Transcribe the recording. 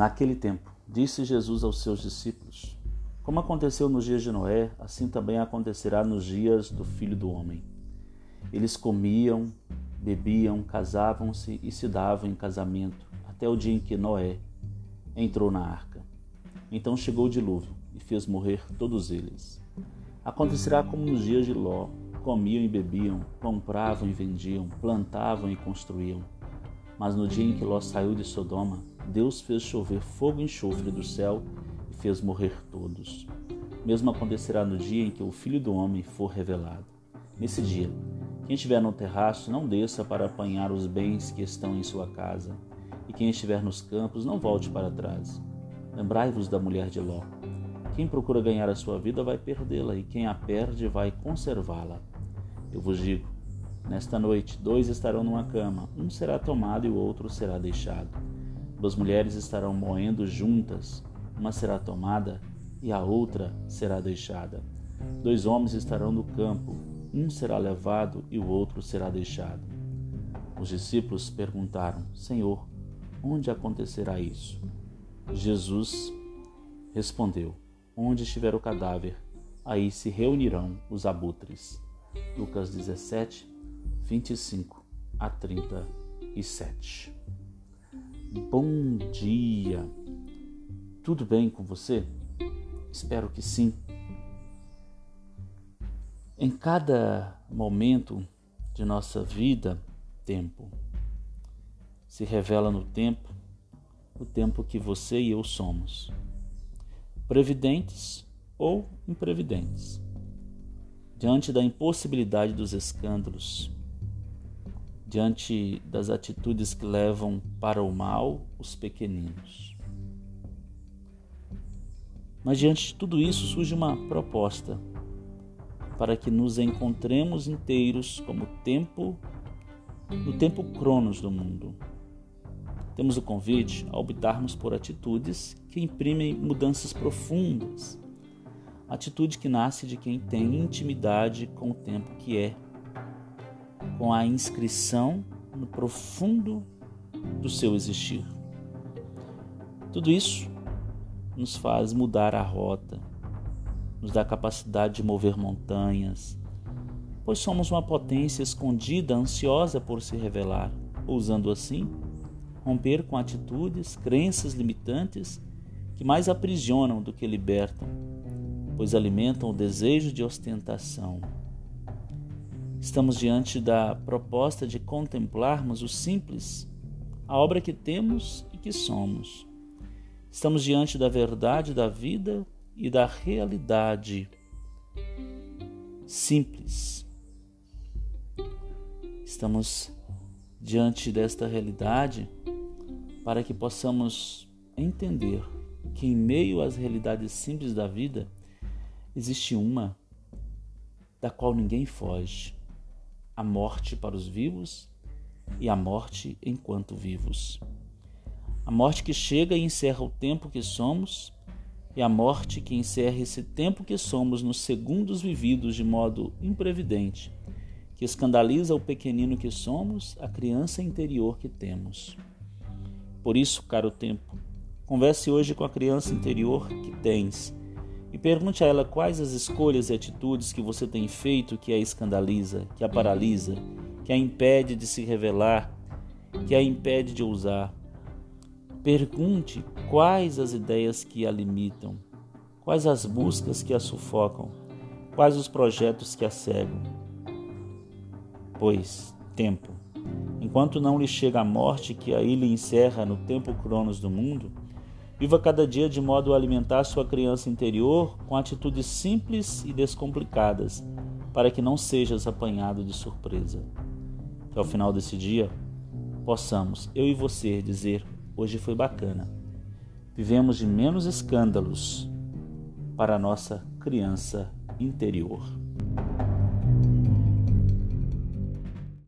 Naquele tempo, disse Jesus aos seus discípulos: Como aconteceu nos dias de Noé, assim também acontecerá nos dias do Filho do Homem. Eles comiam, bebiam, casavam-se e se davam em casamento, até o dia em que Noé entrou na arca. Então chegou o dilúvio e fez morrer todos eles. Acontecerá como nos dias de Ló: comiam e bebiam, compravam e vendiam, plantavam e construíam. Mas no dia em que Ló saiu de Sodoma, Deus fez chover fogo e enxofre do céu e fez morrer todos. Mesmo acontecerá no dia em que o Filho do Homem for revelado. Nesse dia, quem estiver no terraço, não desça para apanhar os bens que estão em sua casa, e quem estiver nos campos, não volte para trás. Lembrai-vos da mulher de Ló. Quem procura ganhar a sua vida vai perdê-la, e quem a perde vai conservá-la. Eu vos digo: nesta noite, dois estarão numa cama, um será tomado e o outro será deixado. Duas mulheres estarão moendo juntas, uma será tomada e a outra será deixada. Dois homens estarão no campo, um será levado e o outro será deixado. Os discípulos perguntaram: Senhor, onde acontecerá isso? Jesus respondeu: Onde estiver o cadáver, aí se reunirão os abutres. Lucas 17, 25 a 37. Bom dia! Tudo bem com você? Espero que sim. Em cada momento de nossa vida, tempo se revela no tempo, o tempo que você e eu somos, previdentes ou imprevidentes, diante da impossibilidade dos escândalos, diante das atitudes que levam para o mal os pequeninos. Mas diante de tudo isso surge uma proposta para que nos encontremos inteiros como tempo no tempo cronos do mundo. Temos o convite a optarmos por atitudes que imprimem mudanças profundas. Atitude que nasce de quem tem intimidade com o tempo que é com a inscrição no profundo do seu existir. Tudo isso nos faz mudar a rota, nos dá capacidade de mover montanhas, pois somos uma potência escondida, ansiosa por se revelar, ousando assim romper com atitudes, crenças limitantes que mais aprisionam do que libertam, pois alimentam o desejo de ostentação Estamos diante da proposta de contemplarmos o simples, a obra que temos e que somos. Estamos diante da verdade da vida e da realidade simples. Estamos diante desta realidade para que possamos entender que, em meio às realidades simples da vida, existe uma da qual ninguém foge a morte para os vivos e a morte enquanto vivos. A morte que chega e encerra o tempo que somos, e a morte que encerra esse tempo que somos nos segundos vividos de modo imprevidente, que escandaliza o pequenino que somos, a criança interior que temos. Por isso, caro tempo, converse hoje com a criança interior que tens e pergunte a ela quais as escolhas e atitudes que você tem feito que a escandaliza, que a paralisa, que a impede de se revelar, que a impede de ousar. Pergunte quais as ideias que a limitam, quais as buscas que a sufocam, quais os projetos que a cegam. Pois, tempo, enquanto não lhe chega a morte que aí lhe encerra no tempo cronos do mundo, Viva cada dia de modo a alimentar sua criança interior com atitudes simples e descomplicadas, para que não sejas apanhado de surpresa. Que ao final desse dia possamos, eu e você, dizer: hoje foi bacana. Vivemos de menos escândalos para a nossa criança interior.